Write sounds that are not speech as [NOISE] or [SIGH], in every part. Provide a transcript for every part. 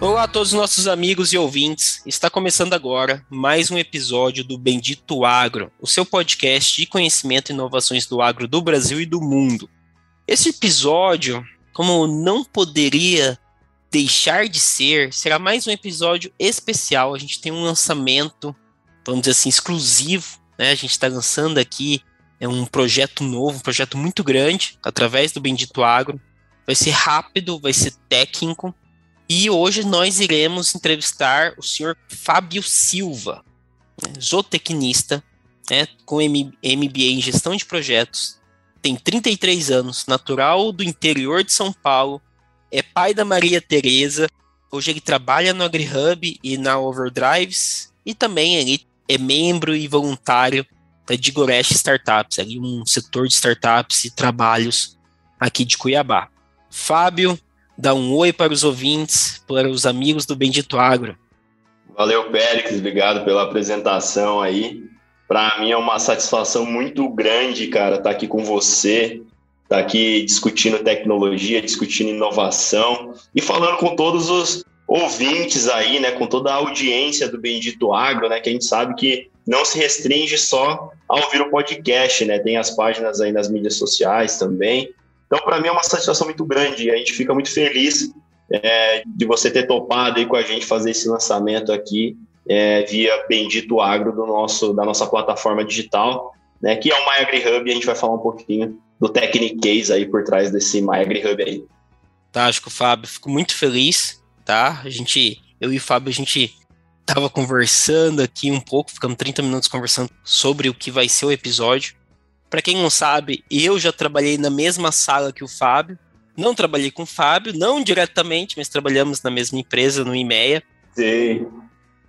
Olá a todos os nossos amigos e ouvintes. Está começando agora mais um episódio do Bendito Agro, o seu podcast de conhecimento e inovações do agro do Brasil e do mundo. Esse episódio, como não poderia deixar de ser, será mais um episódio especial. A gente tem um lançamento, vamos dizer assim, exclusivo. Né? A gente está lançando aqui é um projeto novo, um projeto muito grande, através do Bendito Agro. Vai ser rápido, vai ser técnico e hoje nós iremos entrevistar o senhor Fábio Silva, né, zootecnista, né, com MBA em gestão de projetos, tem 33 anos, natural do interior de São Paulo, é pai da Maria Tereza. Hoje ele trabalha no AgriHub e na Overdrives e também ele é membro e voluntário da Digoresh Startups, ali um setor de startups e trabalhos aqui de Cuiabá. Fábio, dar um oi para os ouvintes, para os amigos do Bendito Agro. Valeu, Périx, obrigado pela apresentação aí. Para mim é uma satisfação muito grande, cara, estar tá aqui com você, estar tá aqui discutindo tecnologia, discutindo inovação e falando com todos os ouvintes aí, né, com toda a audiência do Bendito Agro, né, que a gente sabe que não se restringe só a ouvir o podcast, né, tem as páginas aí nas mídias sociais também. Então, para mim é uma satisfação muito grande a gente fica muito feliz é, de você ter topado aí com a gente fazer esse lançamento aqui é, via Bendito Agro do nosso, da nossa plataforma digital, né, que é o MyAgriHub e a gente vai falar um pouquinho do Technic Case aí por trás desse MyAgriHub aí. Fantástico, Fábio. Fico muito feliz, tá? A gente, eu e o Fábio, a gente tava conversando aqui um pouco, ficamos 30 minutos conversando sobre o que vai ser o episódio. Para quem não sabe, eu já trabalhei na mesma sala que o Fábio. Não trabalhei com o Fábio, não diretamente, mas trabalhamos na mesma empresa, no IMEA. Sim.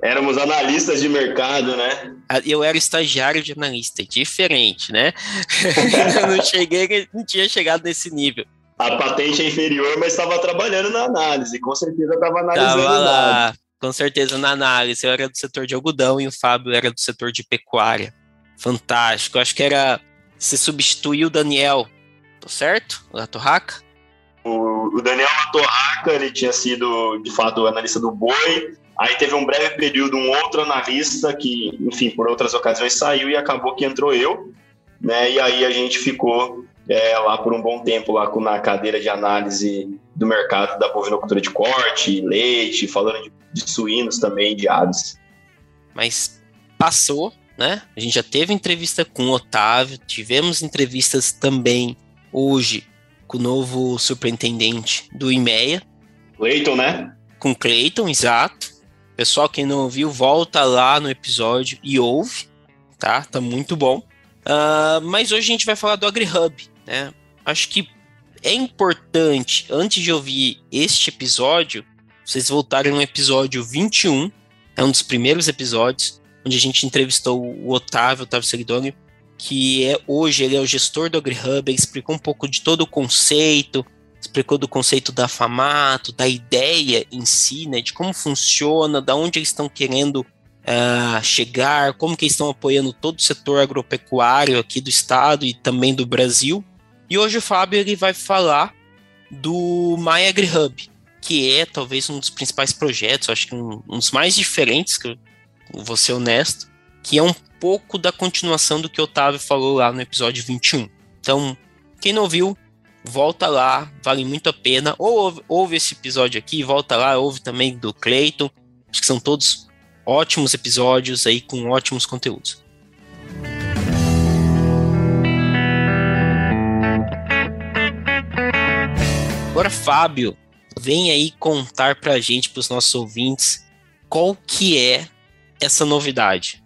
Éramos analistas de mercado, né? Ah, eu era estagiário de analista, diferente, né? [LAUGHS] eu não cheguei, não tinha chegado nesse nível. A patente é inferior, mas estava trabalhando na análise, com certeza estava analisando. Tava lá, com certeza na análise. Eu era do setor de algodão e o Fábio era do setor de pecuária. Fantástico. Acho que era você substituiu o Daniel, tá certo? O Torraca? O, o Daniel Torraca, ele tinha sido, de fato, analista do Boi. Aí teve um breve período um outro analista que, enfim, por outras ocasiões saiu e acabou que entrou eu, né? E aí a gente ficou é, lá por um bom tempo lá na cadeira de análise do mercado da bovinocultura de corte, leite, falando de, de suínos também, de aves. Mas passou, né? A gente já teve entrevista com o Otávio, tivemos entrevistas também hoje com o novo superintendente do IMEA. Cleiton, né? Com Cleiton, exato. Pessoal, quem não ouviu, volta lá no episódio e ouve, tá? Tá muito bom. Uh, mas hoje a gente vai falar do AgriHub, né? Acho que é importante, antes de ouvir este episódio, vocês voltarem no episódio 21, é um dos primeiros episódios, onde a gente entrevistou o Otávio, Otávio Seguidoni, que é hoje ele é o gestor do AgriHub, ele explicou um pouco de todo o conceito, explicou do conceito da Famato, da ideia em si, né, de como funciona, da onde eles estão querendo uh, chegar, como que eles estão apoiando todo o setor agropecuário aqui do estado e também do Brasil. E hoje o Fábio ele vai falar do My AgriHub, que é talvez um dos principais projetos, acho que um, um dos mais diferentes que eu vou ser honesto, que é um pouco da continuação do que o Otávio falou lá no episódio 21. Então, quem não viu, volta lá, vale muito a pena. Ou ouve, ouve esse episódio aqui, volta lá, ouve também do Clayton. Acho que são todos ótimos episódios aí com ótimos conteúdos. Agora, Fábio, vem aí contar pra gente, pros nossos ouvintes, qual que é essa novidade?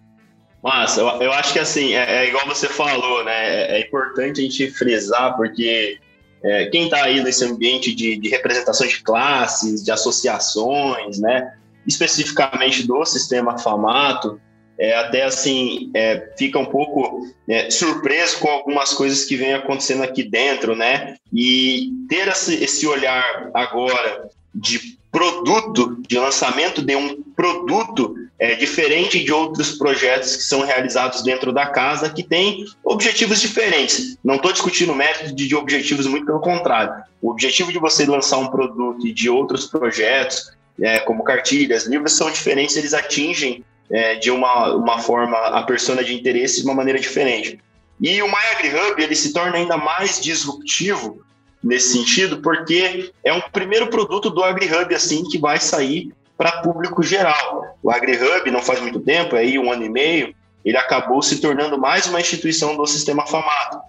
Massa, eu, eu acho que assim, é, é, igual você falou, né? É, é importante a gente frisar, porque é, quem está aí nesse ambiente de, de, representação de classes, de associações, né? Especificamente do sistema FAMATO, é, até assim é, fica um pouco é, surpreso com algumas coisas que vem acontecendo aqui dentro, né? E ter esse, esse olhar agora de produto, de lançamento de um produto é, diferente de outros projetos que são realizados dentro da casa, que tem objetivos diferentes. Não estou discutindo método de objetivos, muito pelo contrário. O objetivo de você lançar um produto e de outros projetos, é, como cartilhas, livros, são diferentes, eles atingem é, de uma, uma forma a persona de interesse de uma maneira diferente. E o MyAgriHub ele se torna ainda mais disruptivo nesse sentido, porque é um primeiro produto do AgriHub assim que vai sair para público geral. O AgriHub não faz muito tempo, aí um ano e meio, ele acabou se tornando mais uma instituição do sistema Famato.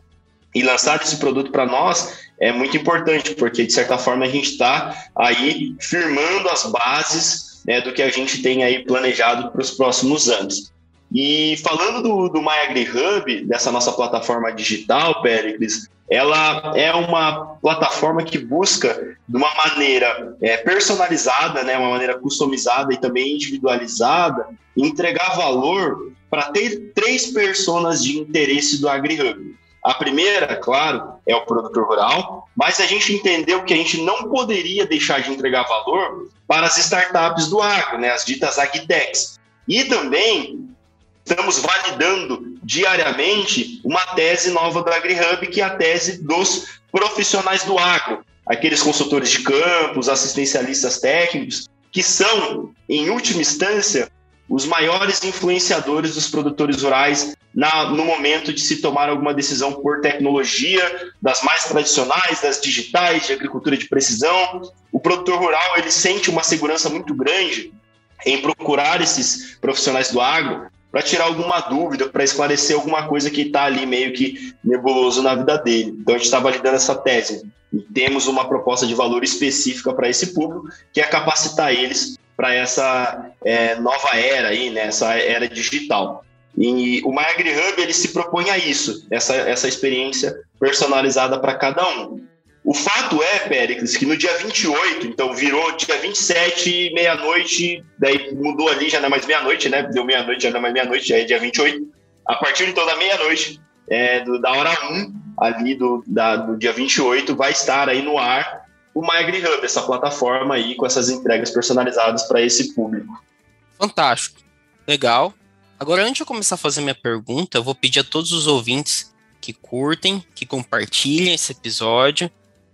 E lançar esse produto para nós é muito importante, porque de certa forma a gente está aí firmando as bases né, do que a gente tem aí planejado para os próximos anos. E falando do, do MyAgriHub, dessa nossa plataforma digital, Péricles, ela é uma plataforma que busca, de uma maneira é, personalizada, né, uma maneira customizada e também individualizada, entregar valor para ter três personas de interesse do AgriHub. A primeira, claro, é o produtor rural, mas a gente entendeu que a gente não poderia deixar de entregar valor para as startups do agro, né, as ditas agtechs. E também estamos validando diariamente uma tese nova do AgriHub, que é a tese dos profissionais do agro, aqueles consultores de campos, assistencialistas técnicos, que são, em última instância, os maiores influenciadores dos produtores rurais na, no momento de se tomar alguma decisão por tecnologia, das mais tradicionais, das digitais, de agricultura de precisão. O produtor rural ele sente uma segurança muito grande em procurar esses profissionais do agro para tirar alguma dúvida, para esclarecer alguma coisa que está ali meio que nebuloso na vida dele. Então a gente está validando essa tese e temos uma proposta de valor específica para esse público, que é capacitar eles para essa é, nova era aí, né, essa era digital. E o MyAgriHub ele se propõe a isso, essa, essa experiência personalizada para cada um. O fato é, Péricles, que no dia 28, então virou dia 27, meia-noite, daí mudou ali, já não é mais meia-noite, né? Deu meia-noite, já não é mais meia-noite, já é dia 28. A partir então da meia-noite, é, da hora 1, ali do, da, do dia 28, vai estar aí no ar o MyAgriHub, essa plataforma aí com essas entregas personalizadas para esse público. Fantástico. Legal. Agora, antes de eu começar a fazer minha pergunta, eu vou pedir a todos os ouvintes que curtem, que compartilhem esse episódio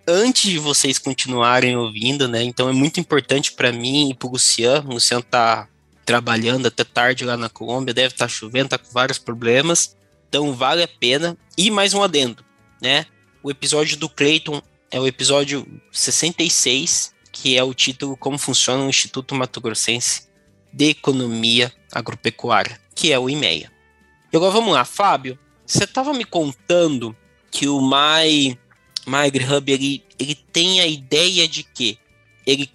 antes de vocês continuarem ouvindo, né? Então é muito importante para mim e para o Luciano. O Luciano tá trabalhando até tarde lá na Colômbia, deve estar tá chovendo, tá com vários problemas. Então vale a pena. E mais um adendo, né? O episódio do Clayton é o episódio 66, que é o título Como funciona o Instituto Mato Grossense de Economia Agropecuária, que é o IMEA. E agora vamos lá, Fábio. Você estava me contando que o My MyAgriHub ele, ele tem a ideia de que ele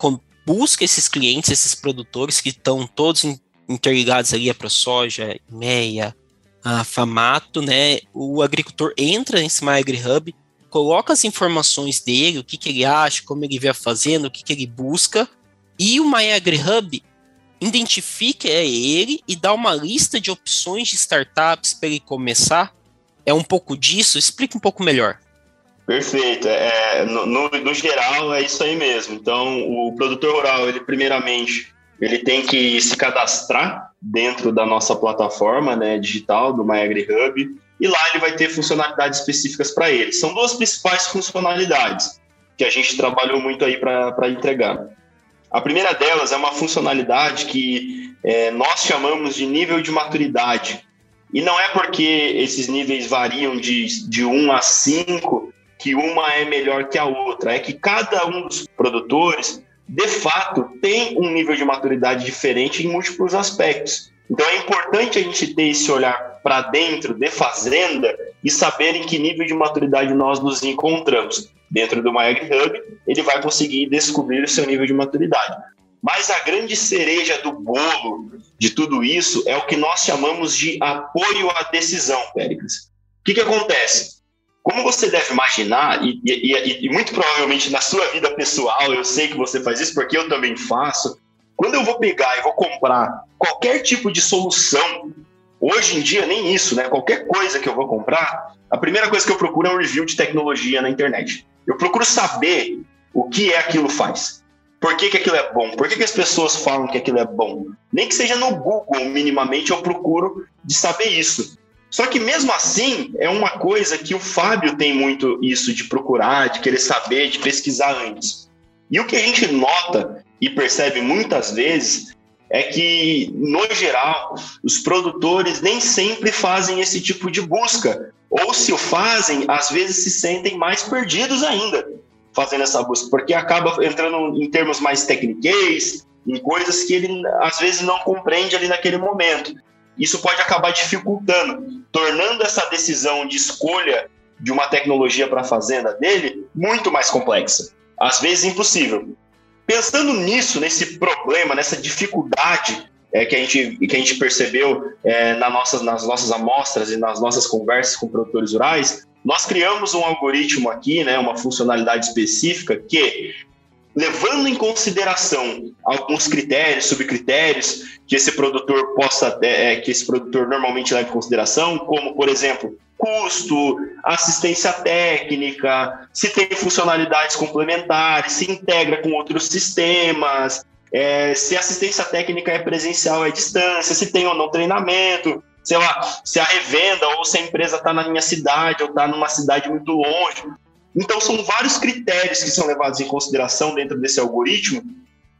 busca esses clientes, esses produtores que estão todos interligados ali a soja, meia, a Famato, né? O agricultor entra nesse MyAgriHub, coloca as informações dele, o que, que ele acha, como ele vê fazendo, o que, que ele busca, e o MyAgriHub identifica ele e dá uma lista de opções de startups para ele começar. É um pouco disso? Explica um pouco melhor. Perfeito. É, no, no, no, geral, é isso aí mesmo. Então, o produtor rural, ele primeiramente, ele tem que se cadastrar dentro da nossa plataforma né, digital, do MyAgriHub, e lá ele vai ter funcionalidades específicas para ele. São duas principais funcionalidades que a gente trabalhou muito aí para entregar. A primeira delas é uma funcionalidade que é, nós chamamos de nível de maturidade. E não é porque esses níveis variam de, de 1 a 5 que uma é melhor que a outra, é que cada um dos produtores, de fato, tem um nível de maturidade diferente em múltiplos aspectos. Então é importante a gente ter esse olhar para dentro de fazenda e saber em que nível de maturidade nós nos encontramos. Dentro do MyAgriHub, ele vai conseguir descobrir o seu nível de maturidade. Mas a grande cereja do bolo de tudo isso é o que nós chamamos de apoio à decisão, Péricles. O que, que acontece? Como você deve imaginar, e, e, e, muito provavelmente na sua vida pessoal, eu sei que você faz isso porque eu também faço. Quando eu vou pegar e vou comprar qualquer tipo de solução Hoje em dia, nem isso, né? Qualquer coisa que eu vou comprar, a primeira coisa que eu procuro é um review de tecnologia na internet. Eu procuro saber o que é aquilo faz. Por que, que aquilo é bom? Por que, que as pessoas falam que aquilo é bom? Nem que seja no Google, minimamente, eu procuro de saber isso. Só que mesmo assim, é uma coisa que o Fábio tem muito isso de procurar, de querer saber, de pesquisar antes. E o que a gente nota e percebe muitas vezes é que, no geral, os produtores nem sempre fazem esse tipo de busca. Ou se o fazem, às vezes se sentem mais perdidos ainda fazendo essa busca, porque acaba entrando em termos mais técnicos, em coisas que ele às vezes não compreende ali naquele momento. Isso pode acabar dificultando, tornando essa decisão de escolha de uma tecnologia para a fazenda dele muito mais complexa, às vezes impossível. Pensando nisso, nesse problema, nessa dificuldade é, que, a gente, que a gente percebeu é, na nossas, nas nossas amostras e nas nossas conversas com produtores rurais, nós criamos um algoritmo aqui, né, uma funcionalidade específica que, levando em consideração alguns critérios, subcritérios que esse produtor possa, é, é que esse produtor normalmente leva em consideração, como, por exemplo, custo, assistência técnica, se tem funcionalidades complementares, se integra com outros sistemas, é, se assistência técnica é presencial, é distância, se tem ou não treinamento, sei lá, se a revenda ou se a empresa está na minha cidade ou está numa cidade muito longe. Então, são vários critérios que são levados em consideração dentro desse algoritmo.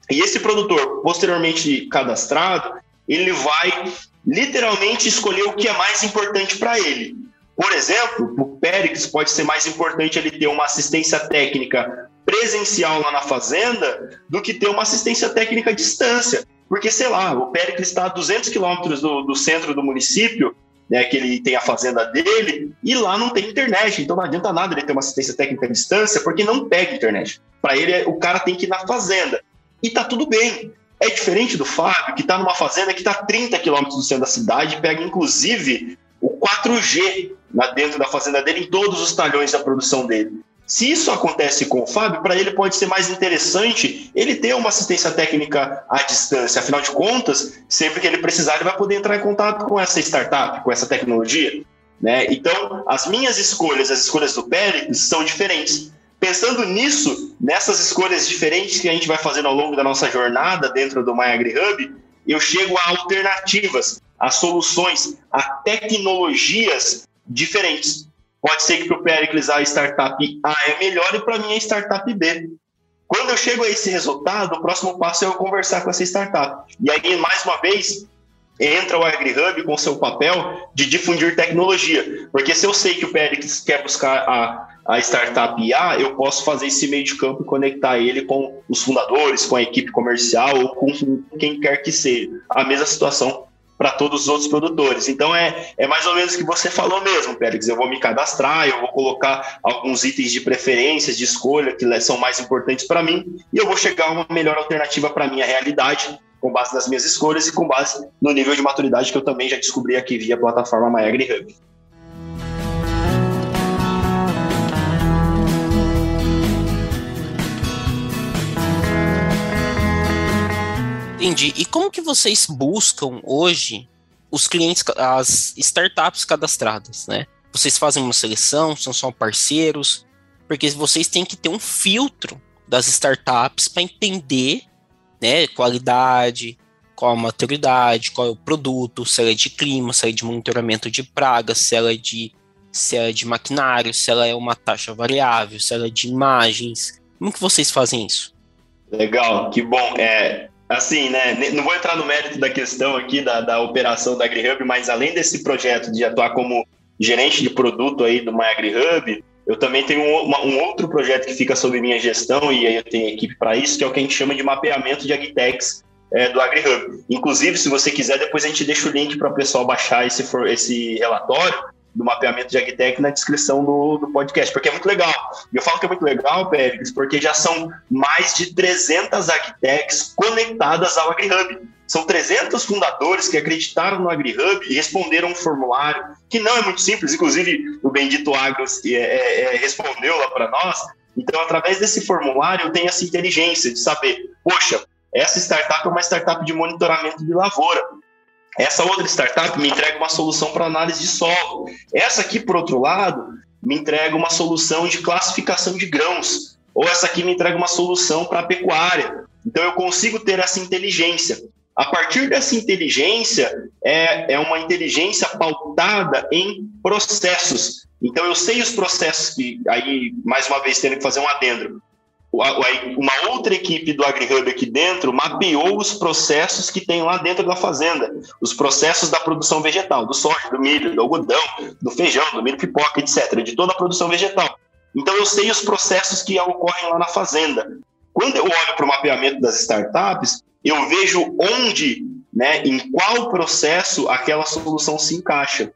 E esse produtor, posteriormente cadastrado, ele vai literalmente escolher o que é mais importante para ele. Por exemplo, o Périx pode ser mais importante ele ter uma assistência técnica presencial lá na fazenda do que ter uma assistência técnica à distância. Porque, sei lá, o Périx está a 200 quilômetros do, do centro do município, né, que ele tem a fazenda dele, e lá não tem internet. Então não adianta nada ele ter uma assistência técnica à distância, porque não pega internet. Para ele, o cara tem que ir na fazenda. E tá tudo bem. É diferente do Fábio, que está numa fazenda que está a 30 quilômetros do centro da cidade, pega inclusive o 4G lá dentro da fazenda dele, em todos os talhões da produção dele. Se isso acontece com o Fábio, para ele pode ser mais interessante ele ter uma assistência técnica à distância. Afinal de contas, sempre que ele precisar, ele vai poder entrar em contato com essa startup, com essa tecnologia. Né? Então, as minhas escolhas, as escolhas do Pérez, são diferentes. Pensando nisso, nessas escolhas diferentes que a gente vai fazendo ao longo da nossa jornada dentro do MyAgriHub, eu chego a alternativas, a soluções, a tecnologias diferentes. Pode ser que para o Pericles a startup A é melhor e para mim a startup B. Quando eu chego a esse resultado, o próximo passo é eu conversar com essa startup. E aí, mais uma vez, entra o AgriHub com seu papel de difundir tecnologia. Porque se eu sei que o Pericles quer buscar a, a startup A, eu posso fazer esse meio de campo e conectar ele com os fundadores, com a equipe comercial ou com quem quer que seja. A mesma situação para todos os outros produtores. Então é, é mais ou menos o que você falou mesmo, Pérez. Eu vou me cadastrar, eu vou colocar alguns itens de preferências, de escolha que são mais importantes para mim, e eu vou chegar a uma melhor alternativa para a minha realidade, com base nas minhas escolhas e com base no nível de maturidade que eu também já descobri aqui via plataforma MyAgriHub. Entendi. E como que vocês buscam hoje os clientes, as startups cadastradas, né? Vocês fazem uma seleção, são só parceiros, porque vocês têm que ter um filtro das startups para entender, né, qualidade, qual a maturidade, qual é o produto, se ela é de clima, se ela é de monitoramento de pragas, se ela é de se ela é de maquinário, se ela é uma taxa variável, se ela é de imagens. Como que vocês fazem isso? Legal, que bom. É, Assim, né? Não vou entrar no mérito da questão aqui da, da operação da AgriHub, mas além desse projeto de atuar como gerente de produto aí do MyAgriHub, eu também tenho um, um, outro projeto que fica sob minha gestão e aí eu tenho equipe para isso, que é o que a gente chama de mapeamento de agtechs é, do AgriHub. Inclusive, se você quiser, depois a gente deixa o link para o pessoal baixar esse, esse relatório do mapeamento de agtech na descrição do, do podcast, porque é muito legal. E eu falo que é muito legal, Pérez, porque já são mais de 300 agtechs conectadas ao AgriHub. São 300 fundadores que acreditaram no AgriHub e responderam um formulário que não é muito simples, inclusive o Bendito Agros é, é, é, respondeu lá para nós. Então, através desse formulário, eu tenho essa inteligência de saber, poxa, essa startup é uma startup de monitoramento de lavoura Essa outra startup me entrega uma solução para análise de solo. Essa aqui, por outro lado, me entrega uma solução de classificação de grãos. Ou essa aqui me entrega uma solução para pecuária. Então eu consigo ter essa inteligência. A partir dessa inteligência, é, é uma inteligência pautada em processos. Então eu sei os processos que, aí, mais uma vez, tendo que fazer um adendo uma outra equipe do AgriHub aqui dentro mapeou os processos que tem lá dentro da fazenda, os processos da produção vegetal, do soja, do milho, do algodão, do feijão, do milho pipoca, etc., de toda a produção vegetal. Então eu sei os processos que ocorrem lá na fazenda. Quando eu olho para o mapeamento das startups, eu vejo onde, né, em qual processo aquela solução se encaixa.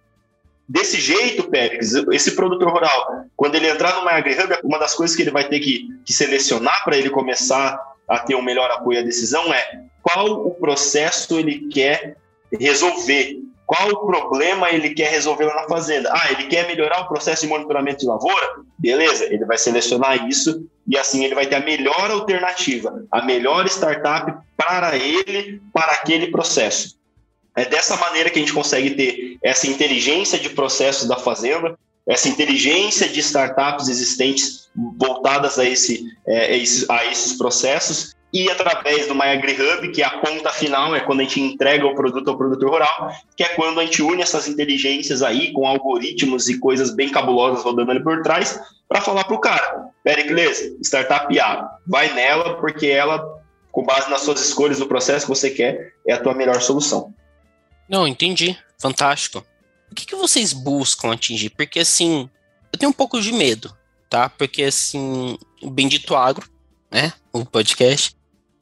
Desse jeito, Pérez, esse produtor rural, quando ele entrar no MyAgriHub, uma das coisas que ele vai ter que, que selecionar para ele começar a ter um melhor apoio à decisão é qual o processo ele quer resolver, qual o problema ele quer resolver lá na fazenda. Ah, ele quer melhorar o processo de monitoramento de lavoura? Beleza, ele vai selecionar isso e assim ele vai ter a melhor alternativa, a melhor startup para ele, para aquele processo. É dessa maneira que a gente consegue ter essa inteligência de processos da fazenda, essa inteligência de startups existentes voltadas a, esse, é, a esses processos e através do MyAgriHub, que é a ponta final, é quando a gente entrega o produto ao produtor rural, que é quando a gente une essas inteligências aí com algoritmos e coisas bem cabulosas rodando ali por trás, para falar para o cara, Pericles, startup A, vai nela porque ela, com base nas suas escolhas, no processo que você quer, é a tua melhor solução. Não, entendi. Fantástico. O que, que vocês buscam atingir? Porque, assim, eu tenho um pouco de medo, tá? Porque, assim, o Bendito Agro, né? O podcast,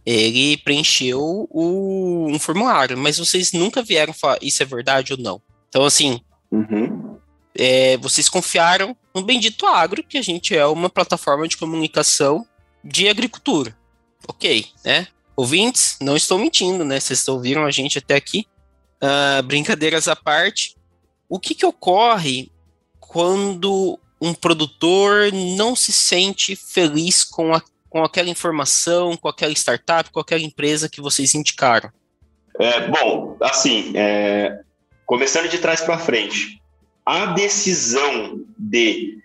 ele preencheu o, um formulário, mas vocês nunca vieram falar isso é verdade ou não. Então, assim, uhum. é, vocês confiaram no Bendito Agro, que a gente é uma plataforma de comunicação de agricultura. Ok, né? Ouvintes, não estou mentindo, né? Vocês ouviram a gente até aqui. Uh, brincadeiras à parte, o que, que ocorre quando um produtor não se sente feliz com, a, com aquela informação, com aquela startup, com aquela empresa que vocês indicaram? É, bom, assim, é, começando de trás para frente, a decisão de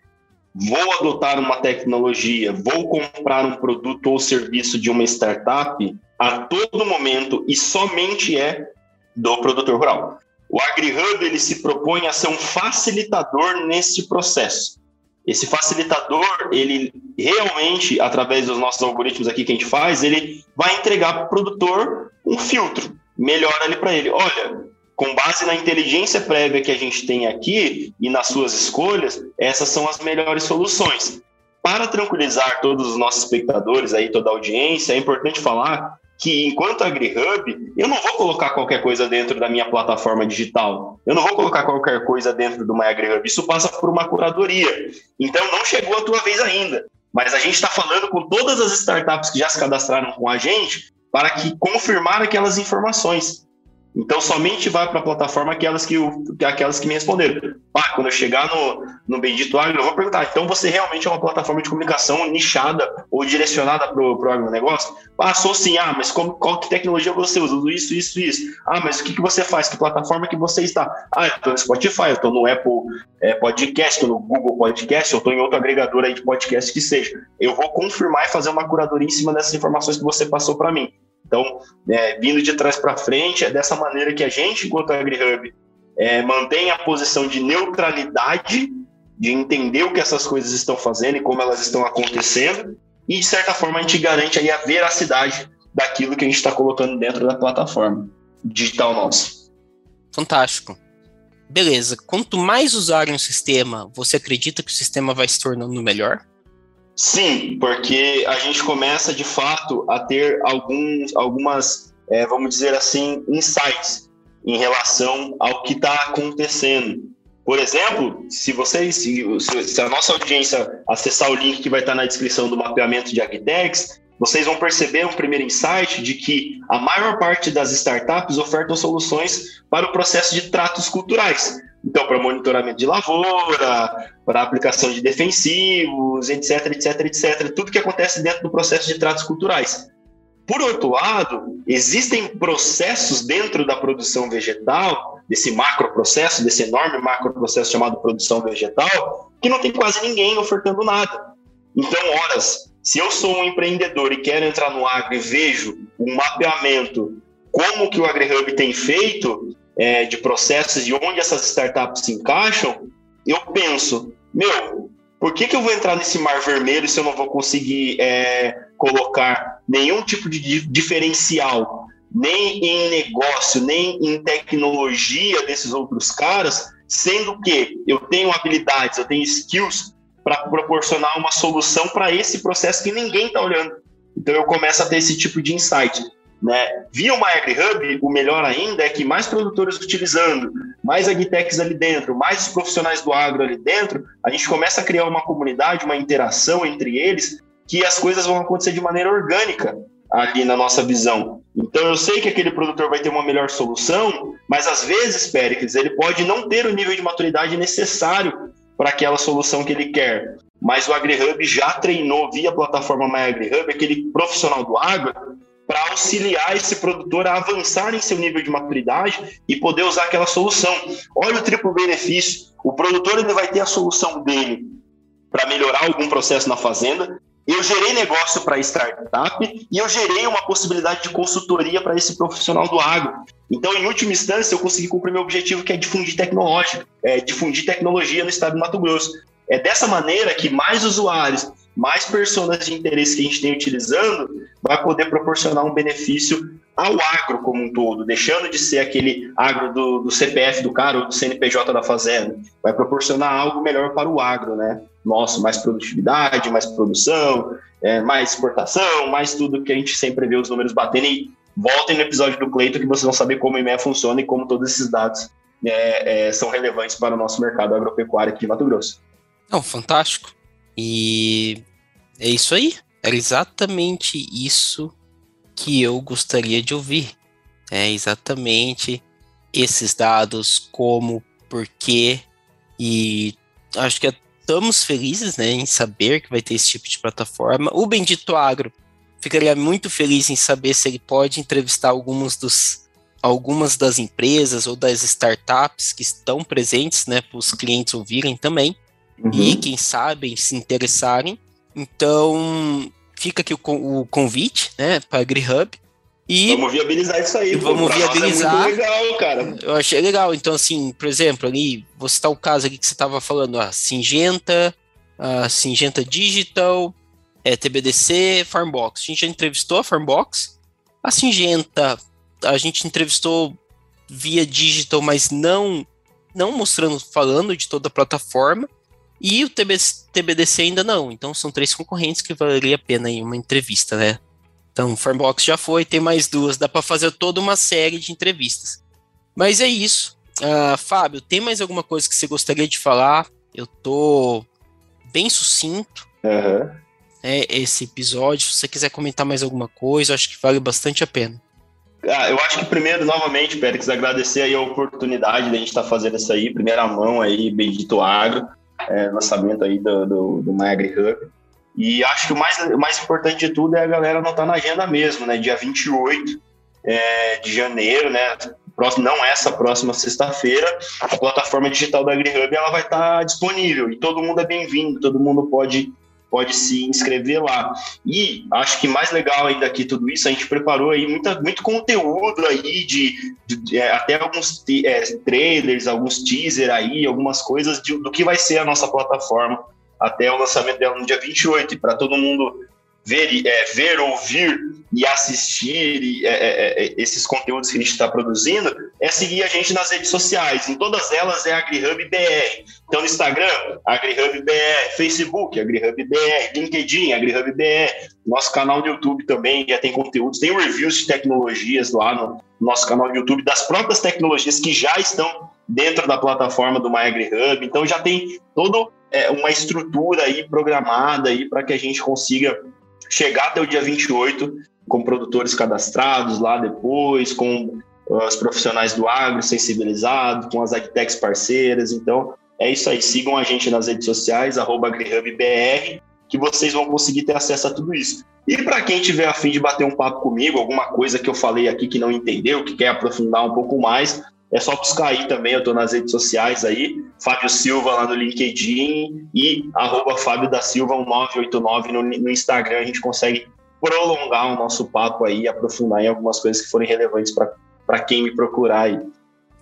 vou adotar uma tecnologia, vou comprar um produto ou serviço de uma startup, a todo momento e somente é do produtor rural. O AgriHub ele se propõe a ser um facilitador nesse processo. Esse facilitador, ele realmente, através dos nossos algoritmos aqui que a gente faz, ele vai entregar para o produtor um filtro, melhora ali para ele. Olha, com base na inteligência prévia que a gente tem aqui e nas suas escolhas, essas são as melhores soluções. Para tranquilizar todos os nossos espectadores aí, toda a audiência, é importante falar que enquanto AgriHub, eu não vou colocar qualquer coisa dentro da minha plataforma digital. Eu não vou colocar qualquer coisa dentro do MyAgriHub. Isso passa por uma curadoria. Então não chegou a tua vez ainda. Mas a gente está falando com todas as startups que já se cadastraram com a gente para que confirmar aquelas informações. Então, somente vai para a plataforma aquelas que, aquelas que me responderam. Ah, quando eu chegar no, no Bendito Agro, eu vou perguntar, então você realmente é uma plataforma de comunicação nichada ou direcionada para o agronegócio? Ah, sou sim. Ah, mas como, qual que tecnologia você usa? Isso, isso, isso. Ah, mas o que, que você faz? Que plataforma que você está? Ah, eu estou no Spotify, eu estou no Apple é, Podcast, estou no Google Podcast, eu estou em outro agregador aí de podcast que seja. Eu vou confirmar e fazer uma curadoria em cima dessas informações que você passou para mim. Então, é, vindo de trás para frente, é dessa maneira que a gente, enquanto AgriHub, é, mantém a posição de neutralidade, de entender o que essas coisas estão fazendo e como elas estão acontecendo, e de certa forma a gente garante aí a veracidade daquilo que a gente está colocando dentro da plataforma digital nossa. Fantástico. Beleza. Quanto mais usarem o sistema, você acredita que o sistema vai se tornando melhor? Sim, porque a gente começa de fato a ter alguns, algumas, é, vamos dizer assim, insights em relação ao que está acontecendo. Por exemplo, se vocês, se, se, a nossa audiência acessar o link que vai estar na descrição do mapeamento de Agtex, vocês vão perceber um primeiro insight de que a maior parte das startups ofertam soluções para o processo de tratos culturais. Então, para monitoramento de lavoura, para aplicação de defensivos, etc, etc, etc. Tudo que acontece dentro do processo de tratos culturais. Por outro lado, existem processos dentro da produção vegetal, desse macroprocesso, desse enorme macroprocesso chamado produção vegetal, que não tem quase ninguém ofertando nada. Então, horas, se eu sou um empreendedor e quero entrar no agro e vejo um mapeamento, como que o AgriHub tem feito é, de processos e onde essas startups se encaixam, eu penso, meu, por que, que eu vou entrar nesse mar vermelho se eu não vou conseguir é, colocar nenhum tipo de diferencial, nem em negócio, nem em tecnologia desses outros caras, sendo que eu tenho habilidades, eu tenho skills para proporcionar uma solução para esse processo que ninguém está olhando. Então eu começo a ter esse tipo de insight. Né? Via o MyAgriHub, o melhor ainda é que mais produtores utilizando, mais agtechs ali dentro, mais profissionais do agro ali dentro, a gente começa a criar uma comunidade, uma interação entre eles, que as coisas vão acontecer de maneira orgânica ali na nossa visão. Então eu sei que aquele produtor vai ter uma melhor solução, mas às vezes, Péricles, ele pode não ter o nível de maturidade necessário para aquela solução que ele quer. Mas o AgriHub já treinou via plataforma MyAgriHub aquele profissional do agro para auxiliar esse produtor a avançar em seu nível de maturidade e poder usar aquela solução. Olha o triplo benefício. O produtor ainda vai ter a solução dele para melhorar algum processo na fazenda. Eu gerei negócio para startup e eu gerei uma possibilidade de consultoria para esse profissional do agro. Então, em última instância, eu consegui cumprir meu objetivo, que é difundir tecnológica, é difundir tecnologia no estado do Mato Grosso. É dessa maneira que mais usuários mais pessoas de interesse que a gente tem utilizando, vai poder proporcionar um benefício ao agro como um todo, deixando de ser aquele agro do, do CPF do cara ou do CNPJ da fazenda. Vai proporcionar algo melhor para o agro, né? Nosso, mais produtividade, mais produção, é, mais exportação, mais tudo que a gente sempre vê os números batendo. E voltem no episódio do Cleito que vocês vão saber como o IMEA funciona e como todos esses dados é, é, são relevantes para o nosso mercado agropecuário aqui em Mato Grosso. Não, fantástico. E é isso aí. Era exatamente isso que eu gostaria de ouvir. É exatamente esses dados, como, porquê. E acho que estamos felizes né, em saber que vai ter esse tipo de plataforma. O Bendito Agro ficaria muito feliz em saber se ele pode entrevistar alguns dos, algumas das empresas ou das startups que estão presentes, né, para os clientes ouvirem também uhum. e quem sabe se interessarem. Então, fica aqui o, o convite, né, para a AgriHub. E vamos viabilizar isso aí. Vamos pô, viabilizar. É legal, cara. Eu achei legal. Então, assim, por exemplo, ali, vou citar o caso aqui que você estava falando, a Singenta, a Singenta Digital, é, TBDC, Farmbox. A gente já entrevistou a Farmbox. A Singenta, a gente entrevistou via digital, mas não não mostrando, falando de toda a plataforma. E o TBDC ainda não. Então são três concorrentes que valeria a pena em uma entrevista, né? Então, Farmbox já foi, tem mais duas, dá para fazer toda uma série de entrevistas. Mas é isso. Uh, Fábio, tem mais alguma coisa que você gostaria de falar? Eu tô bem sucinto. Uhum. É, esse episódio. Se você quiser comentar mais alguma coisa, acho que vale bastante a pena. Ah, eu acho que primeiro, novamente, Pérez, agradecer aí a oportunidade de a gente estar tá fazendo isso aí, primeira mão aí, Bendito Agro é, lançamento aí do, do, do Hub. E acho que o mais, o mais importante de tudo é a galera anotar na agenda mesmo, né? Dia 28 é, de janeiro, né? Próximo, não essa próxima sexta-feira, a plataforma digital da AgriHub ela vai estar disponível e todo mundo é bem-vindo, todo mundo pode pode se inscrever lá. E acho que mais legal ainda aqui tudo isso, a gente preparou aí muita, muito conteúdo aí de, de, de é, até alguns é, trailers, alguns teaser aí, algumas coisas de, do que vai ser a nossa plataforma até o lançamento dela no dia 28, para todo mundo ver, é, ver, ouvir e assistir e, é, é, é, esses conteúdos que a gente está produzindo, é seguir a gente nas redes sociais. Em todas elas é AgriHub BR. Então, no Instagram, AgriHub BR, Facebook, AgriHub BR, LinkedIn, AgriHub BR. Nosso canal no YouTube também já tem conteúdos, tem reviews de tecnologias lá no nosso canal do YouTube, das próprias tecnologias que já estão dentro da plataforma do MyAgriHub. Então, já tem toda é, uma estrutura aí programada aí para que a gente consiga chegar até o dia 28 com produtores cadastrados lá depois, com uh, os profissionais do agro sensibilizados, com as agtechs parceiras. Então, é isso aí. Sigam a gente nas redes sociais, AgriHubBR, que vocês vão conseguir ter acesso a tudo isso. E para quem tiver afim de bater um papo comigo, alguma coisa que eu falei aqui que não entendeu, que quer aprofundar um pouco mais, é só buscar aí também, eu estou nas redes sociais aí, Fábio Silva lá no LinkedIn e arroba Fábio da Silva 1989 no, no Instagram, a gente consegue prolongar o nosso papo aí, aprofundar em algumas coisas que forem relevantes para quem me procurar aí.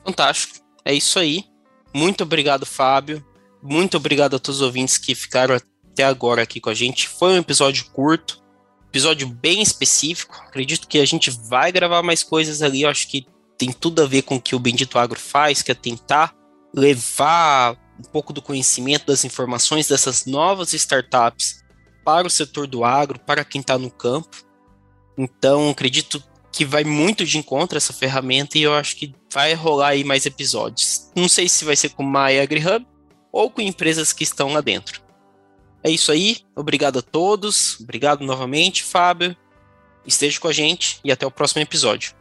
Fantástico, é isso aí. Muito obrigado, Fábio. Muito obrigado a todos os ouvintes que ficaram até agora aqui com a gente. Foi um episódio curto, episódio bem específico. Acredito que a gente vai gravar mais coisas ali. Eu acho que tem tudo a ver com o que o Bendito Agro faz, que é tentar levar um pouco do conhecimento, das informações dessas novas startups para o setor do agro, para quem está no campo. Então, acredito que vai muito de encontro essa ferramenta e eu acho que vai rolar aí mais episódios. Não sei se vai ser com a AgriHub ou com empresas que estão lá dentro. É isso aí, obrigado a todos, obrigado novamente, Fábio. Esteja com a gente e até o próximo episódio.